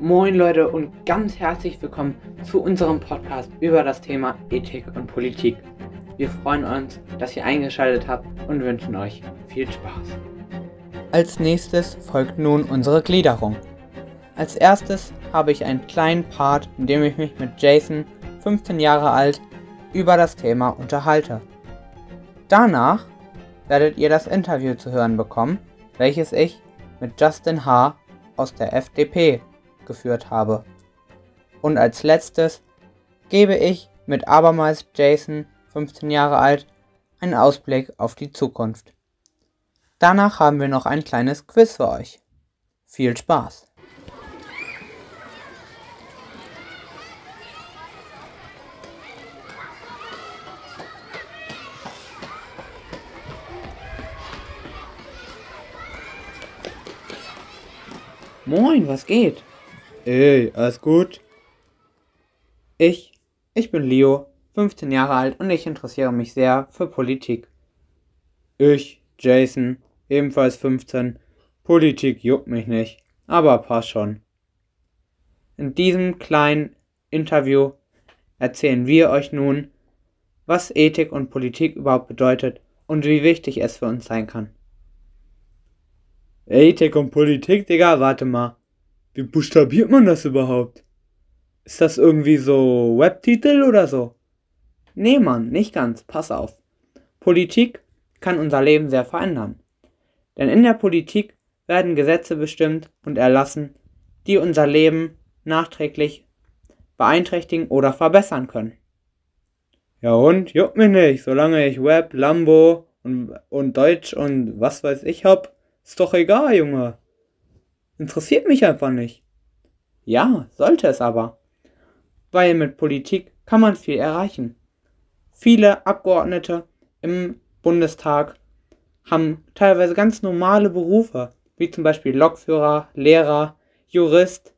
Moin Leute und ganz herzlich willkommen zu unserem Podcast über das Thema Ethik und Politik. Wir freuen uns, dass ihr eingeschaltet habt und wünschen euch viel Spaß. Als nächstes folgt nun unsere Gliederung. Als erstes habe ich einen kleinen Part, in dem ich mich mit Jason, 15 Jahre alt, über das Thema unterhalte. Danach werdet ihr das Interview zu hören bekommen, welches ich mit Justin H. aus der FDP geführt habe. Und als letztes gebe ich mit abermals Jason, 15 Jahre alt, einen Ausblick auf die Zukunft. Danach haben wir noch ein kleines Quiz für euch. Viel Spaß! Moin, was geht? Ey, alles gut? Ich, ich bin Leo, 15 Jahre alt und ich interessiere mich sehr für Politik. Ich, Jason, ebenfalls 15. Politik juckt mich nicht, aber passt schon. In diesem kleinen Interview erzählen wir euch nun, was Ethik und Politik überhaupt bedeutet und wie wichtig es für uns sein kann. Ethik und Politik, Digga, warte mal. Wie buchstabiert man das überhaupt? Ist das irgendwie so Webtitel oder so? Nee, Mann, nicht ganz. Pass auf. Politik kann unser Leben sehr verändern. Denn in der Politik werden Gesetze bestimmt und erlassen, die unser Leben nachträglich beeinträchtigen oder verbessern können. Ja und? Juckt mich nicht, solange ich Web, Lambo und, und Deutsch und was weiß ich hab. Ist doch egal, Junge. Interessiert mich einfach nicht. Ja, sollte es aber. Weil mit Politik kann man viel erreichen. Viele Abgeordnete im Bundestag haben teilweise ganz normale Berufe, wie zum Beispiel Lokführer, Lehrer, Jurist.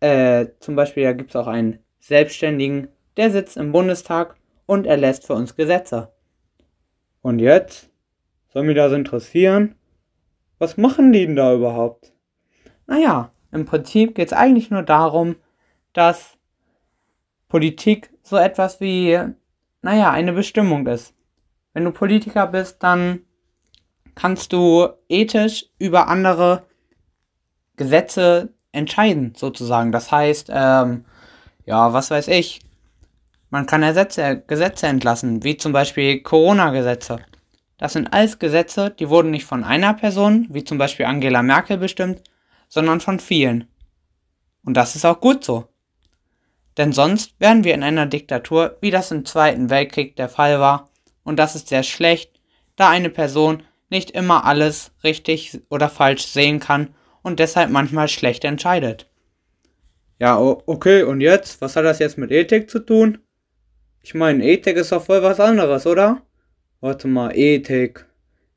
Äh, zum Beispiel, da gibt es auch einen Selbstständigen, der sitzt im Bundestag und erlässt für uns Gesetze. Und jetzt? Soll mich das interessieren? Was machen die denn da überhaupt? Naja, im Prinzip geht es eigentlich nur darum, dass Politik so etwas wie, naja, eine Bestimmung ist. Wenn du Politiker bist, dann kannst du ethisch über andere Gesetze entscheiden, sozusagen. Das heißt, ähm, ja, was weiß ich, man kann Ersetze, Gesetze entlassen, wie zum Beispiel Corona-Gesetze. Das sind alles Gesetze, die wurden nicht von einer Person, wie zum Beispiel Angela Merkel, bestimmt, sondern von vielen. Und das ist auch gut so. Denn sonst wären wir in einer Diktatur, wie das im Zweiten Weltkrieg der Fall war, und das ist sehr schlecht, da eine Person nicht immer alles richtig oder falsch sehen kann und deshalb manchmal schlecht entscheidet. Ja, okay, und jetzt? Was hat das jetzt mit Ethik zu tun? Ich meine, Ethik ist doch voll was anderes, oder? Warte mal, Ethik.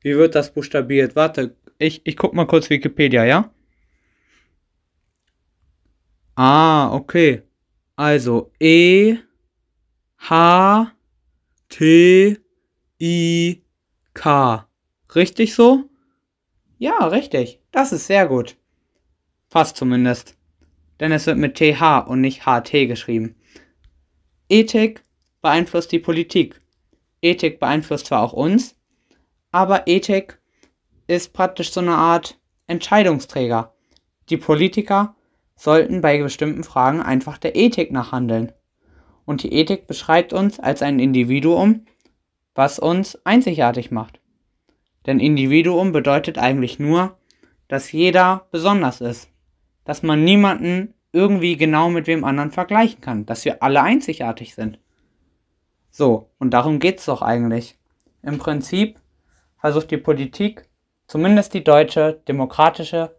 Wie wird das buchstabiert? Warte, ich, ich guck mal kurz Wikipedia, ja? Ah, okay. Also E H T I K. Richtig so? Ja, richtig. Das ist sehr gut. Fast zumindest. Denn es wird mit TH und nicht HT geschrieben. Ethik beeinflusst die Politik. Ethik beeinflusst zwar auch uns, aber Ethik ist praktisch so eine Art Entscheidungsträger. Die Politiker sollten bei bestimmten Fragen einfach der Ethik nachhandeln. Und die Ethik beschreibt uns als ein Individuum, was uns einzigartig macht. Denn Individuum bedeutet eigentlich nur, dass jeder besonders ist. Dass man niemanden irgendwie genau mit wem anderen vergleichen kann. Dass wir alle einzigartig sind. So, und darum geht's doch eigentlich. Im Prinzip versucht die Politik, zumindest die deutsche demokratische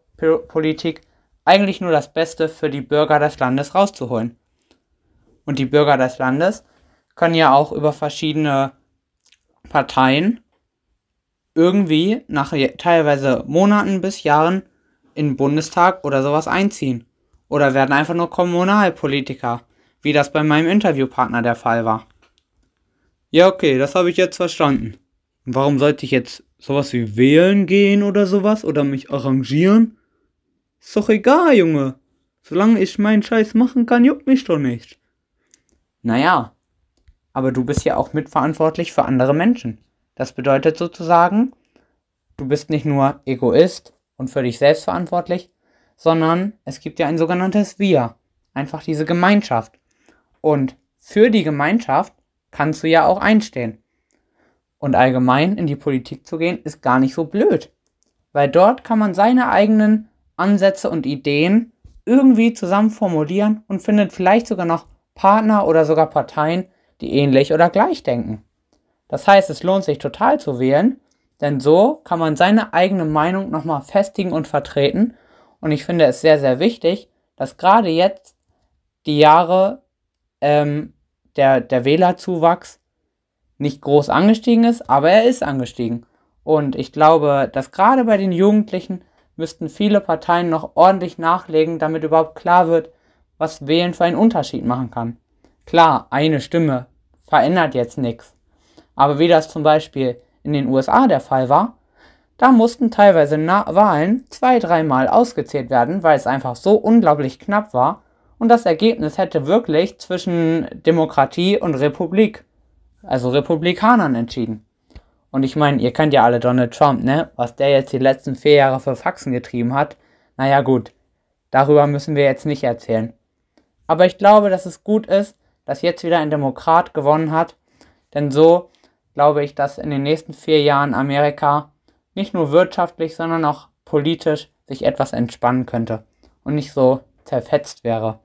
Politik, eigentlich nur das Beste für die Bürger des Landes rauszuholen. Und die Bürger des Landes können ja auch über verschiedene Parteien irgendwie nach teilweise Monaten bis Jahren in den Bundestag oder sowas einziehen. Oder werden einfach nur Kommunalpolitiker, wie das bei meinem Interviewpartner der Fall war. Ja, okay, das habe ich jetzt verstanden. Warum sollte ich jetzt sowas wie wählen gehen oder sowas? Oder mich arrangieren? Ist doch egal, Junge. Solange ich meinen Scheiß machen kann, juckt mich doch nicht. Naja, aber du bist ja auch mitverantwortlich für andere Menschen. Das bedeutet sozusagen, du bist nicht nur Egoist und für dich selbst verantwortlich, sondern es gibt ja ein sogenanntes Wir, einfach diese Gemeinschaft. Und für die Gemeinschaft kannst du ja auch einstehen. Und allgemein in die Politik zu gehen, ist gar nicht so blöd. Weil dort kann man seine eigenen Ansätze und Ideen irgendwie zusammen formulieren und findet vielleicht sogar noch Partner oder sogar Parteien, die ähnlich oder gleich denken. Das heißt, es lohnt sich total zu wählen, denn so kann man seine eigene Meinung nochmal festigen und vertreten. Und ich finde es sehr, sehr wichtig, dass gerade jetzt die Jahre ähm, der, der Wählerzuwachs nicht groß angestiegen ist, aber er ist angestiegen. Und ich glaube, dass gerade bei den Jugendlichen müssten viele Parteien noch ordentlich nachlegen, damit überhaupt klar wird, was Wählen für einen Unterschied machen kann. Klar, eine Stimme verändert jetzt nichts. Aber wie das zum Beispiel in den USA der Fall war, da mussten teilweise Na Wahlen zwei, dreimal ausgezählt werden, weil es einfach so unglaublich knapp war und das Ergebnis hätte wirklich zwischen Demokratie und Republik, also Republikanern entschieden. Und ich meine, ihr kennt ja alle Donald Trump, ne? Was der jetzt die letzten vier Jahre für Faxen getrieben hat. Naja, gut. Darüber müssen wir jetzt nicht erzählen. Aber ich glaube, dass es gut ist, dass jetzt wieder ein Demokrat gewonnen hat. Denn so glaube ich, dass in den nächsten vier Jahren Amerika nicht nur wirtschaftlich, sondern auch politisch sich etwas entspannen könnte und nicht so zerfetzt wäre.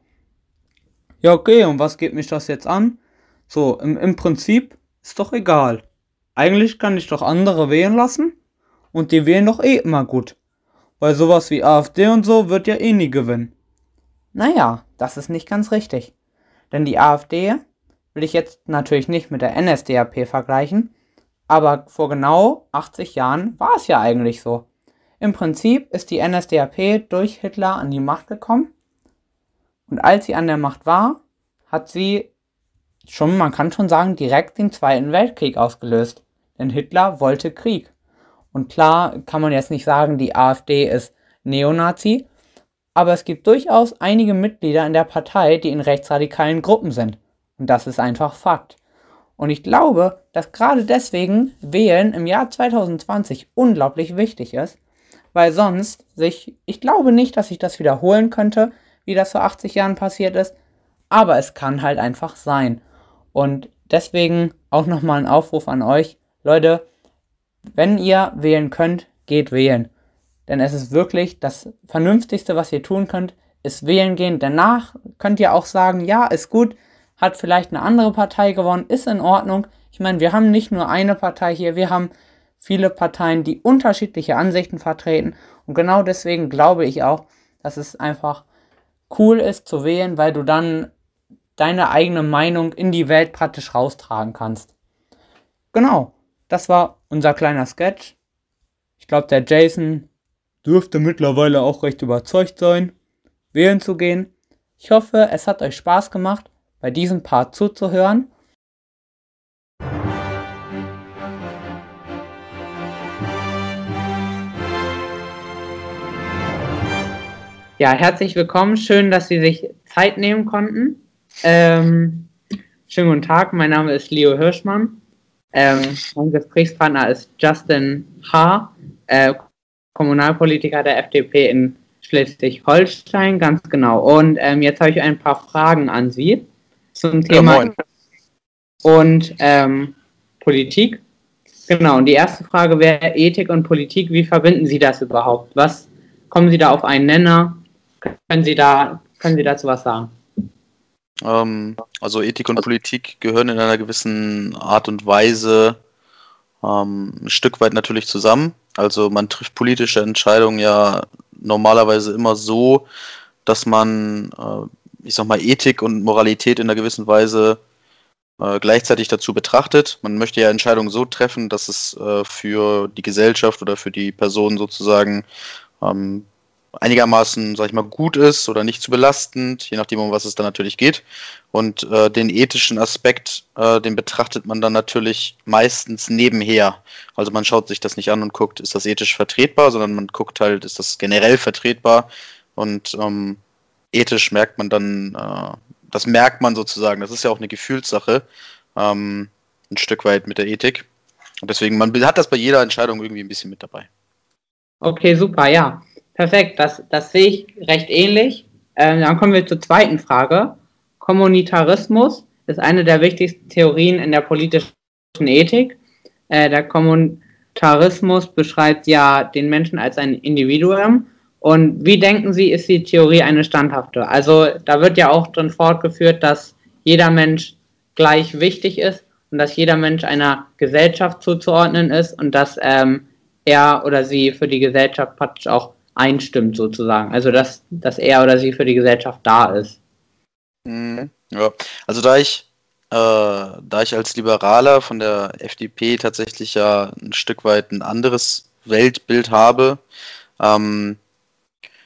Ja, okay, und was geht mich das jetzt an? So, im, im Prinzip ist doch egal. Eigentlich kann ich doch andere wählen lassen und die wählen doch eh immer gut. Weil sowas wie AfD und so wird ja eh nie gewinnen. Naja, das ist nicht ganz richtig. Denn die AfD will ich jetzt natürlich nicht mit der NSDAP vergleichen, aber vor genau 80 Jahren war es ja eigentlich so. Im Prinzip ist die NSDAP durch Hitler an die Macht gekommen und als sie an der Macht war, hat sie schon, man kann schon sagen, direkt den Zweiten Weltkrieg ausgelöst denn Hitler wollte Krieg. Und klar kann man jetzt nicht sagen, die AfD ist Neonazi, aber es gibt durchaus einige Mitglieder in der Partei, die in rechtsradikalen Gruppen sind. Und das ist einfach Fakt. Und ich glaube, dass gerade deswegen Wählen im Jahr 2020 unglaublich wichtig ist, weil sonst sich, ich glaube nicht, dass sich das wiederholen könnte, wie das vor 80 Jahren passiert ist, aber es kann halt einfach sein. Und deswegen auch nochmal ein Aufruf an euch, Leute, wenn ihr wählen könnt, geht wählen. Denn es ist wirklich das Vernünftigste, was ihr tun könnt, ist wählen gehen. Danach könnt ihr auch sagen, ja, ist gut, hat vielleicht eine andere Partei gewonnen, ist in Ordnung. Ich meine, wir haben nicht nur eine Partei hier, wir haben viele Parteien, die unterschiedliche Ansichten vertreten. Und genau deswegen glaube ich auch, dass es einfach cool ist zu wählen, weil du dann deine eigene Meinung in die Welt praktisch raustragen kannst. Genau. Das war unser kleiner Sketch. Ich glaube, der Jason dürfte mittlerweile auch recht überzeugt sein, wählen zu gehen. Ich hoffe, es hat euch Spaß gemacht, bei diesem Part zuzuhören. Ja, herzlich willkommen. Schön, dass Sie sich Zeit nehmen konnten. Ähm, schönen guten Tag. Mein Name ist Leo Hirschmann. Ähm, mein Gesprächspartner ist Justin H., äh, Kommunalpolitiker der FDP in Schleswig-Holstein, ganz genau. Und ähm, jetzt habe ich ein paar Fragen an Sie zum Thema ja, und ähm, Politik. Genau, und die erste Frage wäre Ethik und Politik. Wie verbinden Sie das überhaupt? Was kommen Sie da auf einen Nenner? Können Sie da, können Sie dazu was sagen? Ähm, also Ethik und Politik gehören in einer gewissen Art und Weise ähm, ein Stück weit natürlich zusammen. Also man trifft politische Entscheidungen ja normalerweise immer so, dass man, äh, ich sag mal, Ethik und Moralität in einer gewissen Weise äh, gleichzeitig dazu betrachtet. Man möchte ja Entscheidungen so treffen, dass es äh, für die Gesellschaft oder für die Person sozusagen ähm, einigermaßen, sag ich mal, gut ist oder nicht zu belastend, je nachdem, um was es dann natürlich geht. Und äh, den ethischen Aspekt, äh, den betrachtet man dann natürlich meistens nebenher. Also man schaut sich das nicht an und guckt, ist das ethisch vertretbar, sondern man guckt halt, ist das generell vertretbar. Und ähm, ethisch merkt man dann, äh, das merkt man sozusagen. Das ist ja auch eine Gefühlssache, ähm, ein Stück weit mit der Ethik. Und deswegen, man hat das bei jeder Entscheidung irgendwie ein bisschen mit dabei. Okay, super, ja. Perfekt, das, das sehe ich recht ähnlich. Ähm, dann kommen wir zur zweiten Frage. Kommunitarismus ist eine der wichtigsten Theorien in der politischen Ethik. Äh, der Kommunitarismus beschreibt ja den Menschen als ein Individuum. Und wie denken Sie, ist die Theorie eine standhafte? Also da wird ja auch drin fortgeführt, dass jeder Mensch gleich wichtig ist und dass jeder Mensch einer Gesellschaft zuzuordnen ist und dass ähm, er oder sie für die Gesellschaft praktisch auch einstimmt sozusagen. Also dass, dass er oder sie für die Gesellschaft da ist. Mhm. Ja, also da ich, äh, da ich als Liberaler von der FDP tatsächlich ja ein Stück weit ein anderes Weltbild habe, ähm,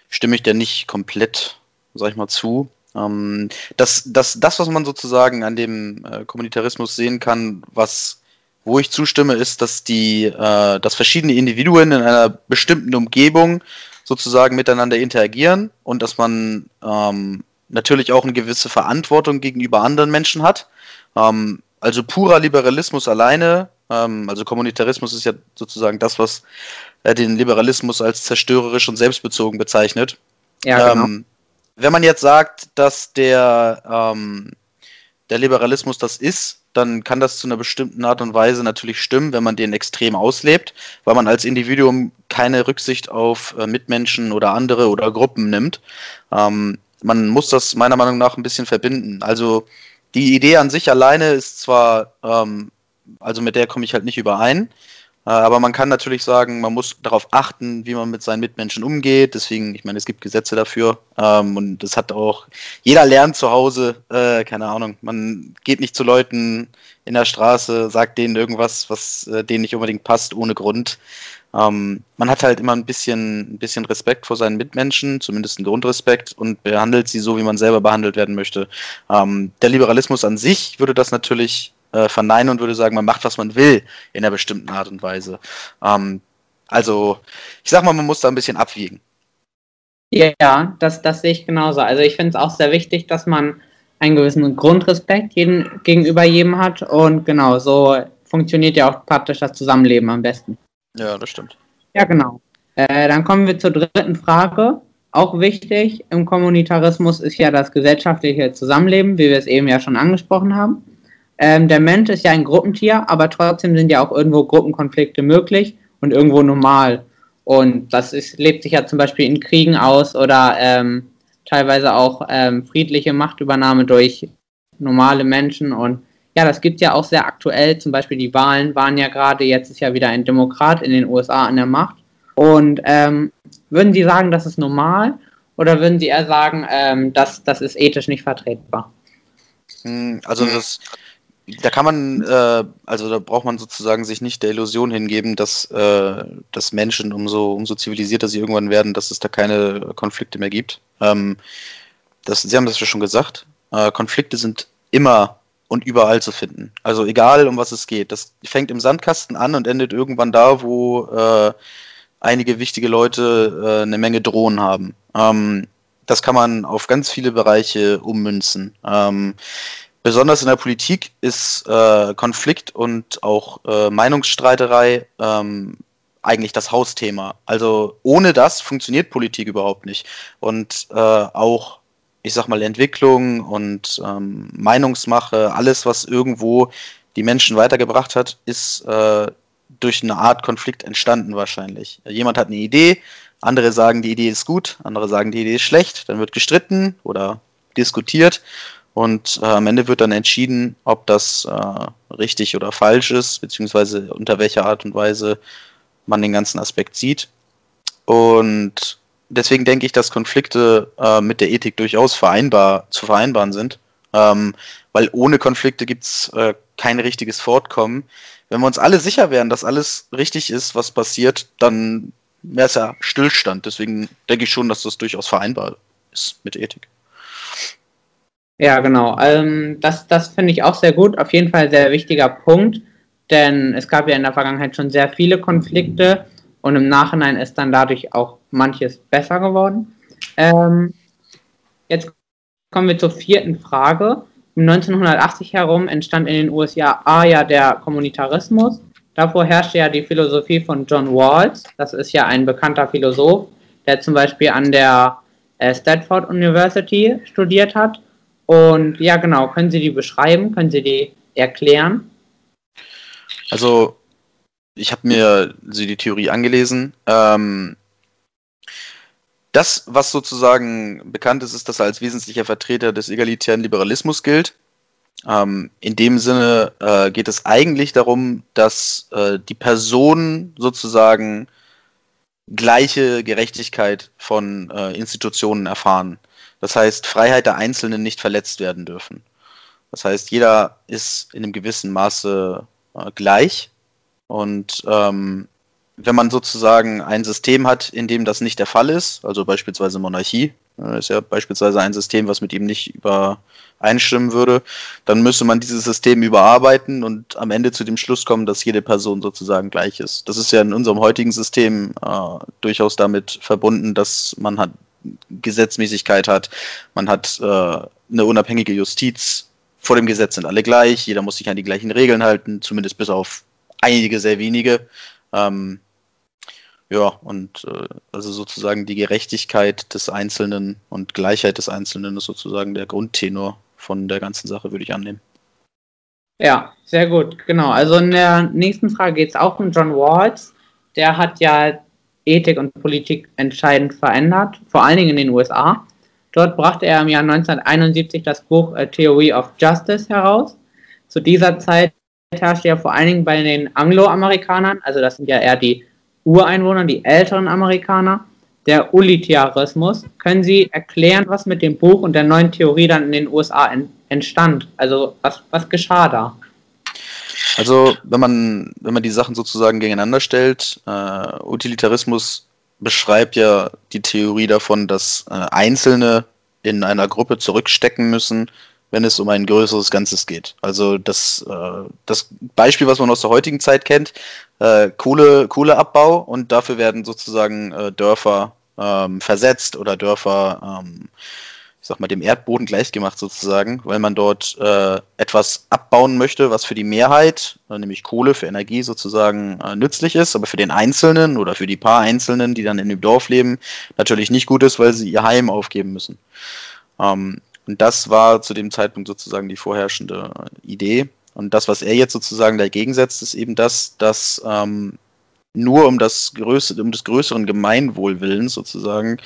stimme ich dir nicht komplett, sag ich mal, zu. Ähm, das, das, das, was man sozusagen an dem äh, Kommunitarismus sehen kann, was wo ich zustimme, ist, dass die, äh, dass verschiedene Individuen in einer bestimmten Umgebung sozusagen miteinander interagieren und dass man ähm, natürlich auch eine gewisse Verantwortung gegenüber anderen Menschen hat. Ähm, also purer Liberalismus alleine, ähm, also Kommunitarismus ist ja sozusagen das, was äh, den Liberalismus als zerstörerisch und selbstbezogen bezeichnet. Ja, genau. Ähm, wenn man jetzt sagt, dass der, ähm, der Liberalismus das ist, dann kann das zu einer bestimmten Art und Weise natürlich stimmen, wenn man den extrem auslebt, weil man als Individuum keine Rücksicht auf äh, Mitmenschen oder andere oder Gruppen nimmt. Ähm, man muss das meiner Meinung nach ein bisschen verbinden. Also die Idee an sich alleine ist zwar, ähm, also mit der komme ich halt nicht überein, aber man kann natürlich sagen, man muss darauf achten, wie man mit seinen Mitmenschen umgeht. Deswegen, ich meine, es gibt Gesetze dafür. Ähm, und das hat auch, jeder lernt zu Hause, äh, keine Ahnung, man geht nicht zu Leuten in der Straße, sagt denen irgendwas, was äh, denen nicht unbedingt passt, ohne Grund. Ähm, man hat halt immer ein bisschen, ein bisschen Respekt vor seinen Mitmenschen, zumindest einen Grundrespekt und behandelt sie so, wie man selber behandelt werden möchte. Ähm, der Liberalismus an sich würde das natürlich äh, verneinen und würde sagen, man macht, was man will in einer bestimmten Art und Weise. Ähm, also, ich sag mal, man muss da ein bisschen abwiegen. Ja, das, das sehe ich genauso. Also ich finde es auch sehr wichtig, dass man einen gewissen Grundrespekt jeden, gegenüber jedem hat und genau, so funktioniert ja auch praktisch das Zusammenleben am besten. Ja, das stimmt. Ja, genau. Äh, dann kommen wir zur dritten Frage. Auch wichtig im Kommunitarismus ist ja das gesellschaftliche Zusammenleben, wie wir es eben ja schon angesprochen haben. Ähm, der Mensch ist ja ein Gruppentier, aber trotzdem sind ja auch irgendwo Gruppenkonflikte möglich und irgendwo normal. Und das ist, lebt sich ja zum Beispiel in Kriegen aus oder ähm, teilweise auch ähm, friedliche Machtübernahme durch normale Menschen. Und ja, das gibt es ja auch sehr aktuell. Zum Beispiel die Wahlen waren ja gerade, jetzt ist ja wieder ein Demokrat in den USA an der Macht. Und ähm, würden Sie sagen, das ist normal oder würden Sie eher sagen, ähm, dass das ist ethisch nicht vertretbar? Hm, also das da kann man, äh, also da braucht man sozusagen sich nicht der Illusion hingeben, dass, äh, dass Menschen umso, umso zivilisierter sie irgendwann werden, dass es da keine Konflikte mehr gibt. Ähm, das, sie haben das ja schon gesagt. Äh, Konflikte sind immer und überall zu finden. Also egal, um was es geht. Das fängt im Sandkasten an und endet irgendwann da, wo äh, einige wichtige Leute äh, eine Menge Drohnen haben. Ähm, das kann man auf ganz viele Bereiche ummünzen. Ähm, besonders in der Politik ist äh, Konflikt und auch äh, Meinungsstreiterei ähm, eigentlich das Hausthema. Also ohne das funktioniert Politik überhaupt nicht. Und äh, auch, ich sag mal, Entwicklung und ähm, Meinungsmache, alles, was irgendwo die Menschen weitergebracht hat, ist äh, durch eine Art Konflikt entstanden wahrscheinlich. Jemand hat eine Idee, andere sagen, die Idee ist gut, andere sagen, die Idee ist schlecht, dann wird gestritten oder diskutiert und äh, am Ende wird dann entschieden, ob das äh, richtig oder falsch ist, beziehungsweise unter welcher Art und Weise man den ganzen Aspekt sieht. Und deswegen denke ich, dass Konflikte äh, mit der Ethik durchaus vereinbar zu vereinbaren sind. Ähm, weil ohne Konflikte gibt es äh, kein richtiges Fortkommen. Wenn wir uns alle sicher wären, dass alles richtig ist, was passiert, dann wäre es ja Stillstand. Deswegen denke ich schon, dass das durchaus vereinbar ist mit Ethik. Ja, genau. Ähm, das das finde ich auch sehr gut. Auf jeden Fall sehr wichtiger Punkt, denn es gab ja in der Vergangenheit schon sehr viele Konflikte und im Nachhinein ist dann dadurch auch manches besser geworden. Ähm, jetzt kommen wir zur vierten Frage. Um 1980 herum entstand in den USA ja der Kommunitarismus. Davor herrschte ja die Philosophie von John Rawls. Das ist ja ein bekannter Philosoph, der zum Beispiel an der äh, Stanford University studiert hat. Und ja, genau, können Sie die beschreiben? Können Sie die erklären? Also, ich habe mir sie die Theorie angelesen. Ähm, das, was sozusagen bekannt ist, ist, dass er als wesentlicher Vertreter des egalitären Liberalismus gilt. Ähm, in dem Sinne äh, geht es eigentlich darum, dass äh, die Personen sozusagen gleiche Gerechtigkeit von äh, Institutionen erfahren. Das heißt, Freiheit der Einzelnen nicht verletzt werden dürfen. Das heißt, jeder ist in einem gewissen Maße äh, gleich. Und ähm, wenn man sozusagen ein System hat, in dem das nicht der Fall ist, also beispielsweise Monarchie, äh, ist ja beispielsweise ein System, was mit ihm nicht übereinstimmen würde, dann müsste man dieses System überarbeiten und am Ende zu dem Schluss kommen, dass jede Person sozusagen gleich ist. Das ist ja in unserem heutigen System äh, durchaus damit verbunden, dass man hat Gesetzmäßigkeit hat, man hat äh, eine unabhängige Justiz, vor dem Gesetz sind alle gleich, jeder muss sich an die gleichen Regeln halten, zumindest bis auf einige sehr wenige. Ähm, ja, und äh, also sozusagen die Gerechtigkeit des Einzelnen und Gleichheit des Einzelnen ist sozusagen der Grundtenor von der ganzen Sache, würde ich annehmen. Ja, sehr gut, genau. Also in der nächsten Frage geht es auch um John Rawls. Der hat ja Ethik und Politik entscheidend verändert, vor allen Dingen in den USA. Dort brachte er im Jahr 1971 das Buch A Theory of Justice heraus. Zu dieser Zeit herrschte ja vor allen Dingen bei den Angloamerikanern, also das sind ja eher die Ureinwohner, die älteren Amerikaner, der Utilitarismus. Können Sie erklären, was mit dem Buch und der neuen Theorie dann in den USA entstand? Also was, was geschah da? Also wenn man, wenn man die Sachen sozusagen gegeneinander stellt, äh, Utilitarismus beschreibt ja die Theorie davon, dass äh, Einzelne in einer Gruppe zurückstecken müssen, wenn es um ein größeres Ganzes geht. Also das, äh, das Beispiel, was man aus der heutigen Zeit kennt, äh, Kohle, Kohleabbau und dafür werden sozusagen äh, Dörfer ähm, versetzt oder Dörfer, ähm, ich sag mal, dem Erdboden gleichgemacht sozusagen, weil man dort äh, etwas abbauen möchte, was für die Mehrheit, äh, nämlich Kohle für Energie sozusagen äh, nützlich ist, aber für den Einzelnen oder für die paar Einzelnen, die dann in dem Dorf leben, natürlich nicht gut ist, weil sie ihr Heim aufgeben müssen. Ähm, und das war zu dem Zeitpunkt sozusagen die vorherrschende Idee. Und das, was er jetzt sozusagen dagegen setzt, ist eben das, dass ähm, nur um das größere, um des größeren Gemeinwohlwillens sozusagen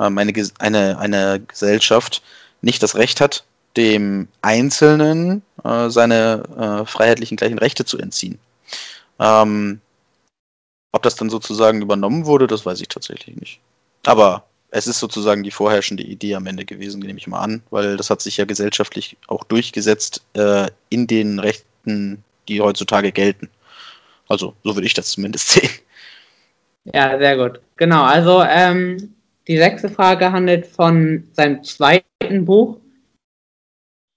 ähm, eine, eine, eine Gesellschaft nicht das Recht hat, dem Einzelnen äh, seine äh, freiheitlichen gleichen Rechte zu entziehen. Ähm, ob das dann sozusagen übernommen wurde, das weiß ich tatsächlich nicht. Aber es ist sozusagen die vorherrschende Idee am Ende gewesen, nehme ich mal an, weil das hat sich ja gesellschaftlich auch durchgesetzt äh, in den Rechten, die heutzutage gelten. Also so würde ich das zumindest sehen. Ja, sehr gut. Genau, also ähm, die sechste Frage handelt von seinem zweiten Buch.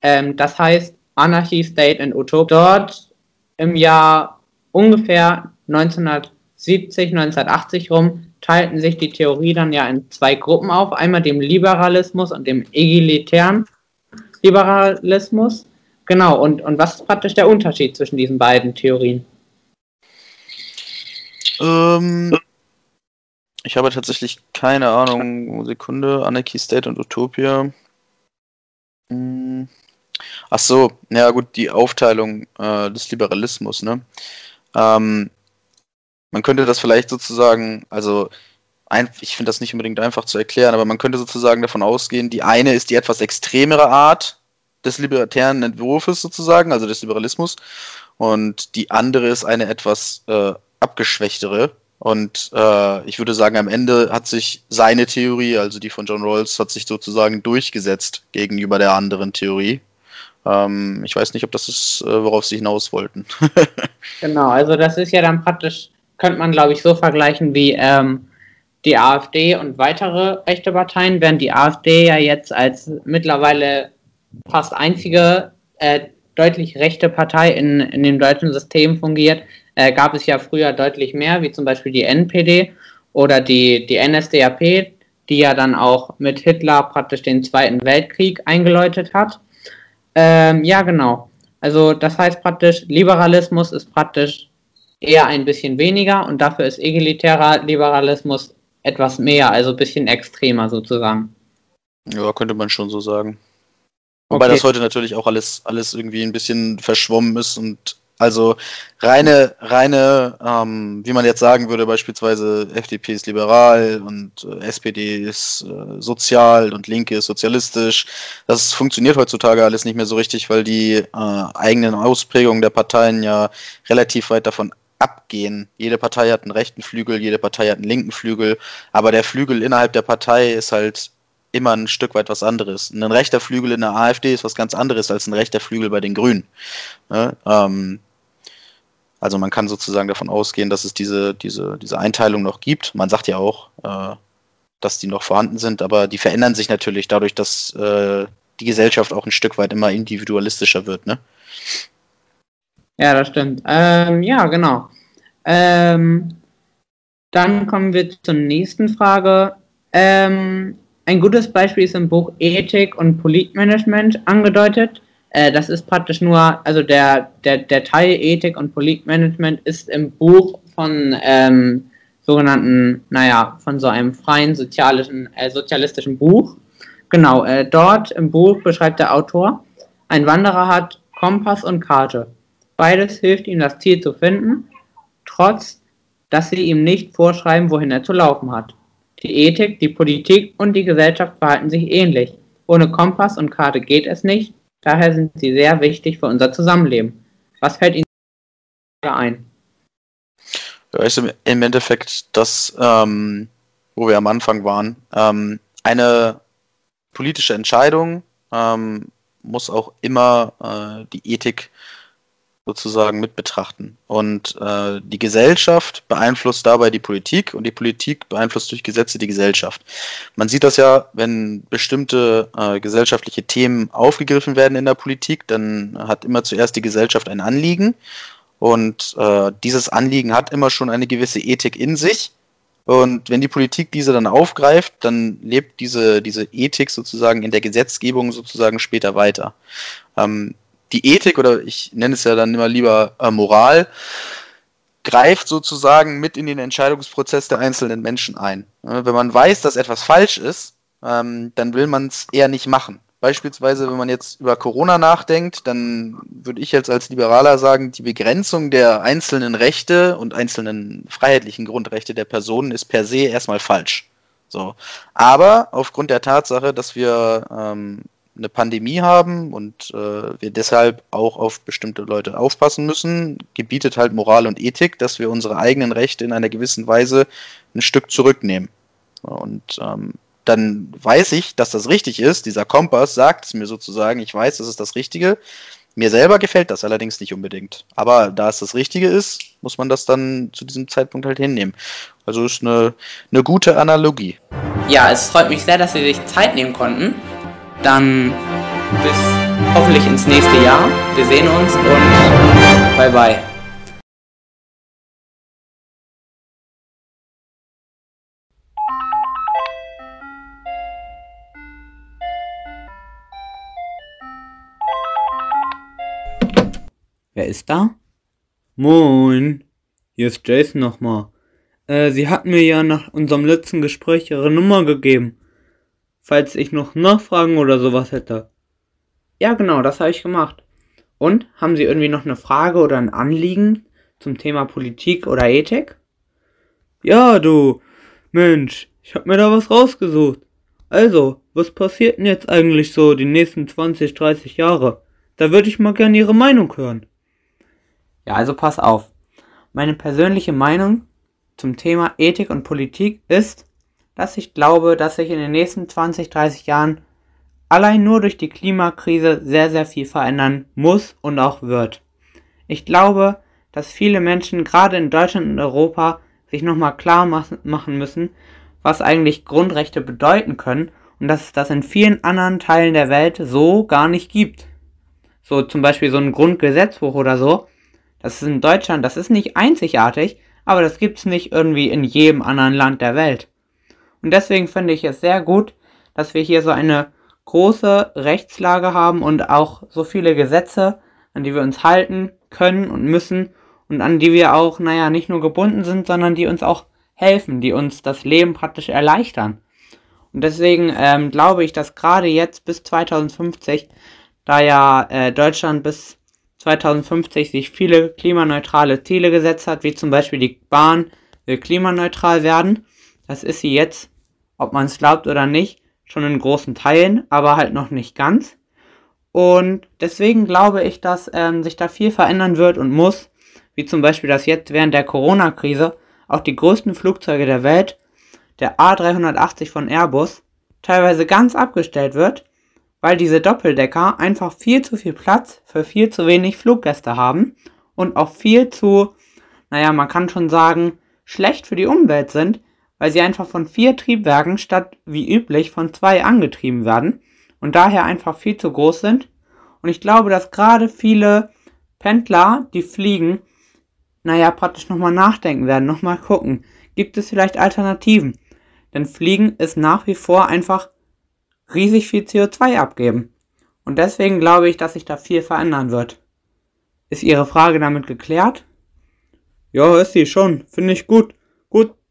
Ähm, das heißt Anarchy, State and Utopia. Dort im Jahr ungefähr 1970, 1980 rum teilten sich die Theorie dann ja in zwei Gruppen auf, einmal dem Liberalismus und dem egalitären Liberalismus. Genau, und, und was ist praktisch der Unterschied zwischen diesen beiden Theorien? Ähm, ich habe tatsächlich keine Ahnung. Sekunde, Anarchy State und Utopia. Hm. Ach so, ja gut, die Aufteilung äh, des Liberalismus, ne? Ähm, man könnte das vielleicht sozusagen, also ein, ich finde das nicht unbedingt einfach zu erklären, aber man könnte sozusagen davon ausgehen, die eine ist die etwas extremere Art des libertären Entwurfs sozusagen, also des Liberalismus, und die andere ist eine etwas äh, abgeschwächtere. Und äh, ich würde sagen, am Ende hat sich seine Theorie, also die von John Rawls, hat sich sozusagen durchgesetzt gegenüber der anderen Theorie. Ähm, ich weiß nicht, ob das ist, äh, worauf sie hinaus wollten. genau, also das ist ja dann praktisch könnte man, glaube ich, so vergleichen wie ähm, die AfD und weitere rechte Parteien, während die AfD ja jetzt als mittlerweile fast einzige äh, deutlich rechte Partei in, in dem deutschen System fungiert, äh, gab es ja früher deutlich mehr, wie zum Beispiel die NPD oder die, die NSDAP, die ja dann auch mit Hitler praktisch den Zweiten Weltkrieg eingeläutet hat. Ähm, ja, genau. Also das heißt praktisch, Liberalismus ist praktisch eher ein bisschen weniger und dafür ist egalitärer Liberalismus etwas mehr, also ein bisschen extremer sozusagen. Ja, könnte man schon so sagen. Wobei okay. das heute natürlich auch alles, alles irgendwie ein bisschen verschwommen ist und also reine, reine, ähm, wie man jetzt sagen würde, beispielsweise FDP ist liberal und äh, SPD ist äh, sozial und Linke ist sozialistisch. Das funktioniert heutzutage alles nicht mehr so richtig, weil die äh, eigenen Ausprägungen der Parteien ja relativ weit davon abgehen. Jede Partei hat einen rechten Flügel, jede Partei hat einen linken Flügel, aber der Flügel innerhalb der Partei ist halt immer ein Stück weit was anderes. ein rechter Flügel in der AfD ist was ganz anderes als ein rechter Flügel bei den Grünen. Ja, ähm, also man kann sozusagen davon ausgehen, dass es diese, diese, diese Einteilung noch gibt. Man sagt ja auch, äh, dass die noch vorhanden sind, aber die verändern sich natürlich dadurch, dass äh, die Gesellschaft auch ein Stück weit immer individualistischer wird, ne? Ja, das stimmt. Ähm, ja, genau. Ähm, dann kommen wir zur nächsten Frage. Ähm, ein gutes Beispiel ist im Buch Ethik und Politmanagement angedeutet. Äh, das ist praktisch nur, also der, der, der Teil Ethik und Politmanagement ist im Buch von ähm, sogenannten, naja, von so einem freien sozialischen, äh, sozialistischen Buch. Genau, äh, dort im Buch beschreibt der Autor, ein Wanderer hat Kompass und Karte. Beides hilft ihm, das Ziel zu finden, trotz dass sie ihm nicht vorschreiben, wohin er zu laufen hat. Die Ethik, die Politik und die Gesellschaft verhalten sich ähnlich. Ohne Kompass und Karte geht es nicht, daher sind sie sehr wichtig für unser Zusammenleben. Was fällt Ihnen ein? Ja, ist im Endeffekt das, ähm, wo wir am Anfang waren. Ähm, eine politische Entscheidung ähm, muss auch immer äh, die Ethik sozusagen mit betrachten. Und äh, die Gesellschaft beeinflusst dabei die Politik und die Politik beeinflusst durch Gesetze die Gesellschaft. Man sieht das ja, wenn bestimmte äh, gesellschaftliche Themen aufgegriffen werden in der Politik, dann hat immer zuerst die Gesellschaft ein Anliegen und äh, dieses Anliegen hat immer schon eine gewisse Ethik in sich. Und wenn die Politik diese dann aufgreift, dann lebt diese, diese Ethik sozusagen in der Gesetzgebung sozusagen später weiter. Ähm, die Ethik oder ich nenne es ja dann immer lieber äh, Moral, greift sozusagen mit in den Entscheidungsprozess der einzelnen Menschen ein. Wenn man weiß, dass etwas falsch ist, ähm, dann will man es eher nicht machen. Beispielsweise, wenn man jetzt über Corona nachdenkt, dann würde ich jetzt als Liberaler sagen, die Begrenzung der einzelnen Rechte und einzelnen freiheitlichen Grundrechte der Personen ist per se erstmal falsch. So. Aber aufgrund der Tatsache, dass wir ähm, eine Pandemie haben und äh, wir deshalb auch auf bestimmte Leute aufpassen müssen, gebietet halt Moral und Ethik, dass wir unsere eigenen Rechte in einer gewissen Weise ein Stück zurücknehmen. Und ähm, dann weiß ich, dass das richtig ist. Dieser Kompass sagt es mir sozusagen, ich weiß, das ist das Richtige. Mir selber gefällt das allerdings nicht unbedingt. Aber da es das Richtige ist, muss man das dann zu diesem Zeitpunkt halt hinnehmen. Also ist eine, eine gute Analogie. Ja, es freut mich sehr, dass Sie sich Zeit nehmen konnten. Dann bis hoffentlich ins nächste Jahr. Wir sehen uns und bye bye. Wer ist da? Moin. Hier ist Jason nochmal. Äh, Sie hatten mir ja nach unserem letzten Gespräch Ihre Nummer gegeben falls ich noch Nachfragen oder sowas hätte. Ja, genau, das habe ich gemacht. Und haben Sie irgendwie noch eine Frage oder ein Anliegen zum Thema Politik oder Ethik? Ja, du. Mensch, ich hab mir da was rausgesucht. Also, was passiert denn jetzt eigentlich so die nächsten 20, 30 Jahre? Da würde ich mal gerne Ihre Meinung hören. Ja, also pass auf. Meine persönliche Meinung zum Thema Ethik und Politik ist, dass ich glaube, dass sich in den nächsten 20, 30 Jahren allein nur durch die Klimakrise sehr, sehr viel verändern muss und auch wird. Ich glaube, dass viele Menschen gerade in Deutschland und Europa sich nochmal klar machen müssen, was eigentlich Grundrechte bedeuten können und dass es das in vielen anderen Teilen der Welt so gar nicht gibt. So zum Beispiel so ein Grundgesetzbuch oder so. Das ist in Deutschland, das ist nicht einzigartig, aber das gibt es nicht irgendwie in jedem anderen Land der Welt. Und deswegen finde ich es sehr gut, dass wir hier so eine große Rechtslage haben und auch so viele Gesetze, an die wir uns halten können und müssen und an die wir auch, naja, nicht nur gebunden sind, sondern die uns auch helfen, die uns das Leben praktisch erleichtern. Und deswegen ähm, glaube ich, dass gerade jetzt bis 2050, da ja äh, Deutschland bis 2050 sich viele klimaneutrale Ziele gesetzt hat, wie zum Beispiel die Bahn will klimaneutral werden. Das ist sie jetzt, ob man es glaubt oder nicht, schon in großen Teilen, aber halt noch nicht ganz. Und deswegen glaube ich, dass ähm, sich da viel verändern wird und muss, wie zum Beispiel, dass jetzt während der Corona-Krise auch die größten Flugzeuge der Welt, der A380 von Airbus, teilweise ganz abgestellt wird, weil diese Doppeldecker einfach viel zu viel Platz für viel zu wenig Fluggäste haben und auch viel zu, naja, man kann schon sagen, schlecht für die Umwelt sind, weil sie einfach von vier Triebwerken statt wie üblich von zwei angetrieben werden und daher einfach viel zu groß sind. Und ich glaube, dass gerade viele Pendler, die fliegen, naja, praktisch nochmal nachdenken werden, nochmal gucken, gibt es vielleicht Alternativen? Denn Fliegen ist nach wie vor einfach riesig viel CO2 abgeben. Und deswegen glaube ich, dass sich da viel verändern wird. Ist Ihre Frage damit geklärt? Ja, ist sie schon. Finde ich gut.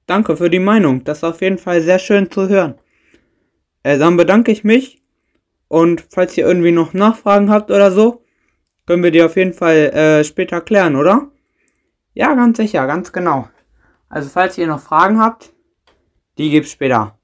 Danke für die Meinung. Das ist auf jeden Fall sehr schön zu hören. Äh, dann bedanke ich mich. Und falls ihr irgendwie noch Nachfragen habt oder so, können wir die auf jeden Fall äh, später klären, oder? Ja, ganz sicher, ganz genau. Also falls ihr noch Fragen habt, die gibt's später.